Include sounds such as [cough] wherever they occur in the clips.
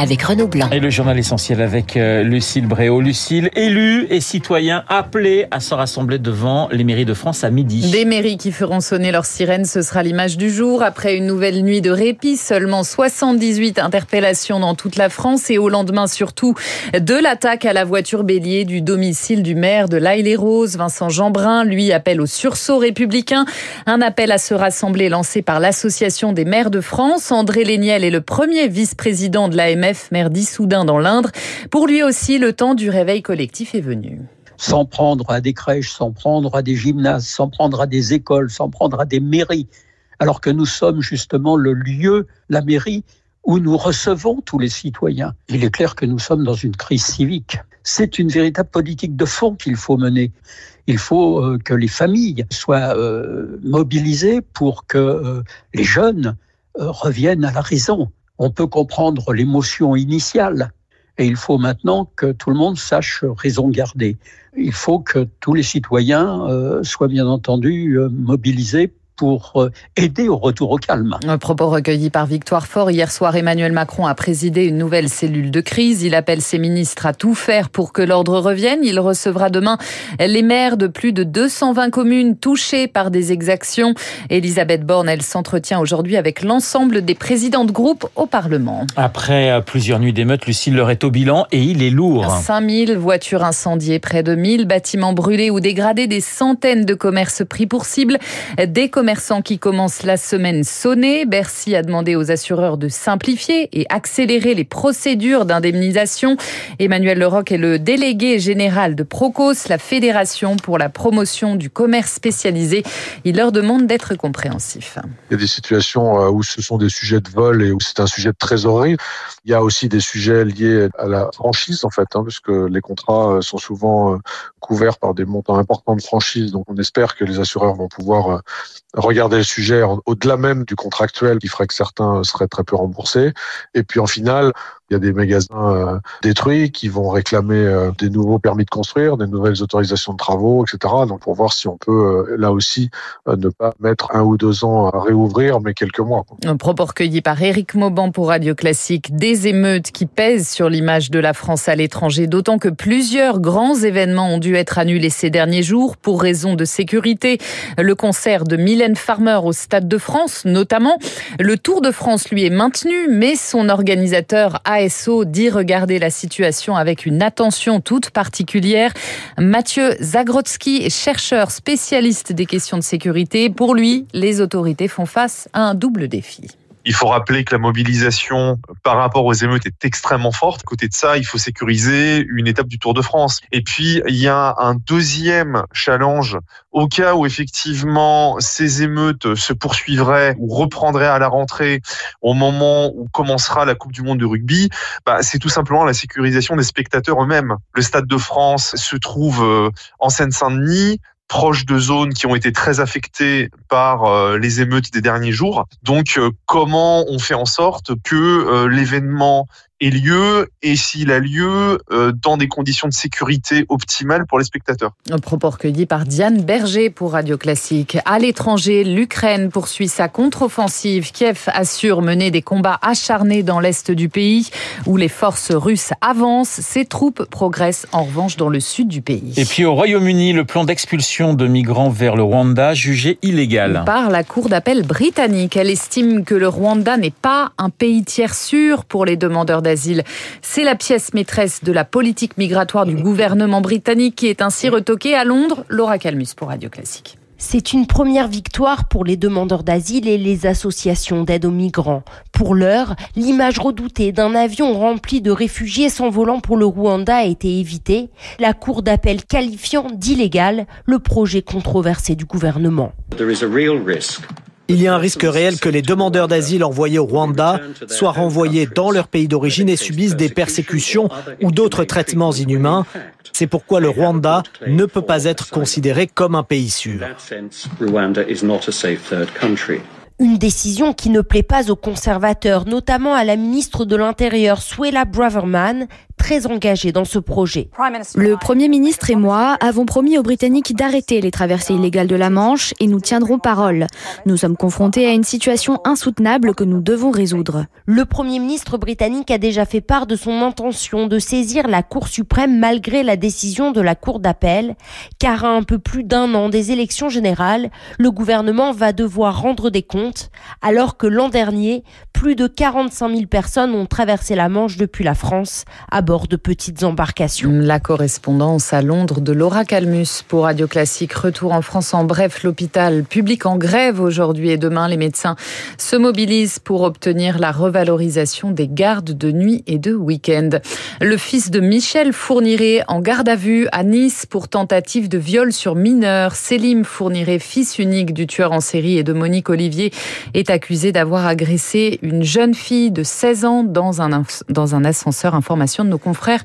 avec Renaud Blanc. Et le journal essentiel avec euh, Lucille Bréau. Lucille, élus et citoyens appelés à se rassembler devant les mairies de France à midi. Des mairies qui feront sonner leurs sirènes, ce sera l'image du jour. Après une nouvelle nuit de répit, seulement 78 interpellations dans toute la France et au lendemain surtout de l'attaque à la voiture bélier du domicile du maire de l'Aille-les-Roses, Vincent Jeanbrun, lui appelle au sursaut républicain. Un appel à se rassembler lancé par l'Association des maires de France. André Léniel est le premier vice-président de l'AMF maire d'Issoudun dans l'Indre. Pour lui aussi, le temps du réveil collectif est venu s'en prendre à des crèches, s'en prendre à des gymnases, s'en prendre à des écoles, s'en prendre à des mairies, alors que nous sommes justement le lieu, la mairie, où nous recevons tous les citoyens. Il est clair que nous sommes dans une crise civique. C'est une véritable politique de fond qu'il faut mener. Il faut euh, que les familles soient euh, mobilisées pour que euh, les jeunes reviennent à la raison on peut comprendre l'émotion initiale. Et il faut maintenant que tout le monde sache raison garder. Il faut que tous les citoyens euh, soient bien entendu euh, mobilisés pour euh, aider au retour au calme. Un propos recueilli par Victoire Fort. Hier soir, Emmanuel Macron a présidé une nouvelle cellule de crise. Il appelle ses ministres à tout faire pour que l'ordre revienne. Il recevra demain les maires de plus de 220 communes touchées par des exactions. Elisabeth Borne, elle s'entretient aujourd'hui avec l'ensemble des présidents de groupe au Parlement. Après euh, plusieurs nuits d'émeutes, Lucille leur est au bilan et il est lourd. 5000 voitures incendiées, près de 1000 bâtiments brûlés ou dégradés, des centaines de commerces pris pour cible, des commerces commerçants qui commence la semaine sonnée. Bercy a demandé aux assureurs de simplifier et accélérer les procédures d'indemnisation. Emmanuel Leroc est le délégué général de Procos, la fédération pour la promotion du commerce spécialisé. Il leur demande d'être compréhensifs. Il y a des situations euh, où ce sont des sujets de vol et où c'est un sujet de trésorerie. Il y a aussi des sujets liés à la franchise, en fait, hein, puisque les contrats euh, sont souvent euh, couverts par des montants importants de franchise. Donc, on espère que les assureurs vont pouvoir regarder le sujet au-delà même du contractuel qui ferait que certains seraient très peu remboursés. Et puis en finale, il y a des magasins euh, détruits qui vont réclamer euh, des nouveaux permis de construire, des nouvelles autorisations de travaux, etc. Donc pour voir si on peut euh, là aussi ne pas mettre un ou deux ans à réouvrir, mais quelques mois. Un propos recueilli par Éric Mauban pour Radio Classique. Des émeutes qui pèsent sur l'image de la France à l'étranger, d'autant que plusieurs grands événements ont dû être annulés ces derniers jours pour raison de sécurité. Le concert de Mylène Farmer au Stade de France, notamment. Le Tour de France, lui, est maintenu, mais son organisateur a ASO dit regarder la situation avec une attention toute particulière. Mathieu Zagrodzki, chercheur spécialiste des questions de sécurité, pour lui, les autorités font face à un double défi. Il faut rappeler que la mobilisation par rapport aux émeutes est extrêmement forte. Côté de ça, il faut sécuriser une étape du Tour de France. Et puis, il y a un deuxième challenge au cas où effectivement ces émeutes se poursuivraient ou reprendraient à la rentrée au moment où commencera la Coupe du Monde de rugby, bah, c'est tout simplement la sécurisation des spectateurs eux-mêmes. Le Stade de France se trouve euh, en Seine-Saint-Denis, proches de zones qui ont été très affectées par euh, les émeutes des derniers jours. Donc, euh, comment on fait en sorte que euh, l'événement ait lieu et s'il a lieu euh, dans des conditions de sécurité optimales pour les spectateurs. Un propos recueilli par Diane Berger pour Radio Classique. À l'étranger, l'Ukraine poursuit sa contre-offensive. Kiev assure mener des combats acharnés dans l'est du pays où les forces russes avancent. Ses troupes progressent en revanche dans le sud du pays. Et puis au Royaume-Uni, le plan d'expulsion de migrants vers le Rwanda jugé illégal. Par la Cour d'appel britannique, elle estime que le Rwanda n'est pas un pays tiers sûr pour les demandeurs c'est la pièce maîtresse de la politique migratoire du gouvernement britannique qui est ainsi retoquée à Londres. Laura Calmus pour Radio Classique. C'est une première victoire pour les demandeurs d'asile et les associations d'aide aux migrants. Pour l'heure, l'image redoutée d'un avion rempli de réfugiés s'envolant pour le Rwanda a été évitée, la Cour d'appel qualifiant d'illégal le projet controversé du gouvernement. Il y a un risque réel que les demandeurs d'asile envoyés au Rwanda soient renvoyés dans leur pays d'origine et subissent des persécutions ou d'autres traitements inhumains. C'est pourquoi le Rwanda ne peut pas être considéré comme un pays sûr. Une décision qui ne plaît pas aux conservateurs, notamment à la ministre de l'Intérieur, Suella Braverman, très engagée dans ce projet. Le Premier ministre et moi avons promis aux Britanniques d'arrêter les traversées illégales de la Manche et nous tiendrons parole. Nous sommes confrontés à une situation insoutenable que nous devons résoudre. Le Premier ministre britannique a déjà fait part de son intention de saisir la Cour suprême malgré la décision de la Cour d'appel, car à un peu plus d'un an des élections générales, le gouvernement va devoir rendre des comptes, alors que l'an dernier, plus de 45 000 personnes ont traversé la Manche depuis la France à La correspondance à Londres de Laura Calmus pour Radio Classique. Retour en France en bref. L'hôpital public en grève aujourd'hui et demain. Les médecins se mobilisent pour obtenir la revalorisation des gardes de nuit et de week-end. Le fils de Michel Fourniret en garde à vue à Nice pour tentative de viol sur mineur. Selim Fourniret, fils unique du tueur en série et de Monique Olivier, est accusé d'avoir agressé une jeune fille de 16 ans dans un, dans un ascenseur. Information de nos confrères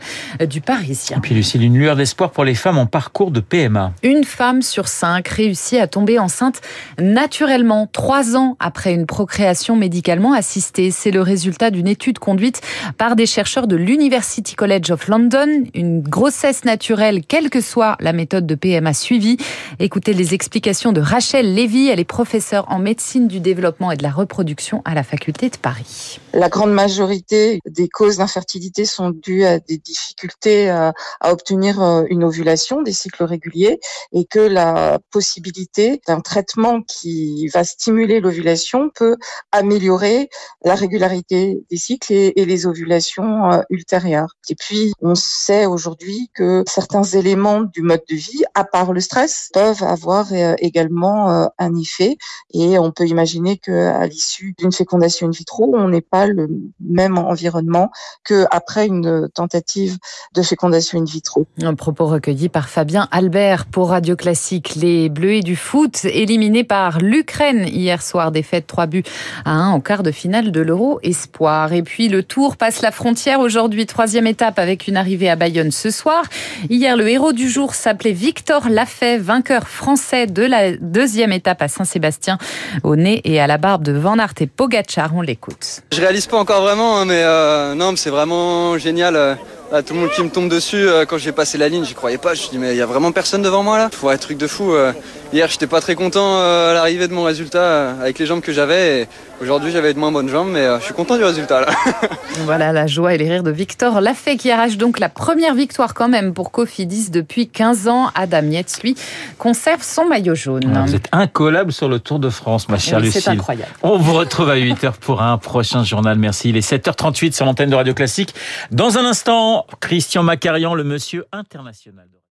du Parisien. Et puis Lucille, une lueur d'espoir pour les femmes en parcours de PMA. Une femme sur cinq réussit à tomber enceinte naturellement, trois ans après une procréation médicalement assistée. C'est le résultat d'une étude conduite par des chercheurs de l'University College of London. Une grossesse naturelle, quelle que soit la méthode de PMA suivie. Écoutez les explications de Rachel Lévy. Elle est professeure en médecine du développement et de la reproduction à la faculté de Paris. La grande majorité des causes d'infertilité sont dues à des difficultés à, à, obtenir euh, une ovulation, des cycles réguliers, et que la possibilité d'un traitement qui va stimuler l'ovulation peut améliorer la régularité des cycles et, et les ovulations euh, ultérieures. Et puis, on sait aujourd'hui que certains éléments du mode de vie, à part le stress, peuvent avoir euh, également un effet, et on peut imaginer qu'à l'issue d'une fécondation in vitro, on n'est pas le même environnement qu'après une tentative de fécondation in vitro. Un propos recueilli par Fabien Albert pour Radio Classique. Les Bleus du foot éliminés par l'Ukraine hier soir, défaite 3 buts à 1 en quart de finale de l'Euro Espoir. Et puis le Tour passe la frontière aujourd'hui, troisième étape avec une arrivée à Bayonne ce soir. Hier, le héros du jour s'appelait Victor Lafay, vainqueur français de la deuxième étape à Saint-Sébastien, au nez et à la barbe de Van Aert et Pogacar. On l'écoute. Je réalise pas encore vraiment, hein, mais euh, non, c'est vraiment génial. Euh, Là, tout le monde qui me tombe dessus euh, quand j'ai passé la ligne, j'y croyais pas. Je me suis dit mais il y a vraiment personne devant moi là? Faut un truc de fou. Euh. Hier, j'étais pas très content euh, à l'arrivée de mon résultat avec les jambes que j'avais. Aujourd'hui, j'avais de moins bonnes jambes, mais je suis content du résultat là. [laughs] voilà la joie et les rires de Victor Lafay qui arrache donc la première victoire quand même pour Cofidis depuis 15 ans. Adam Yates, lui, conserve son maillot jaune. Ah, vous êtes incollable sur le Tour de France, ma chère oui, Lucille. C'est incroyable. On vous retrouve à 8h pour un prochain journal. Merci. Il est 7h38 sur l'antenne de Radio Classique. Dans un instant, Christian Macarian, le monsieur international.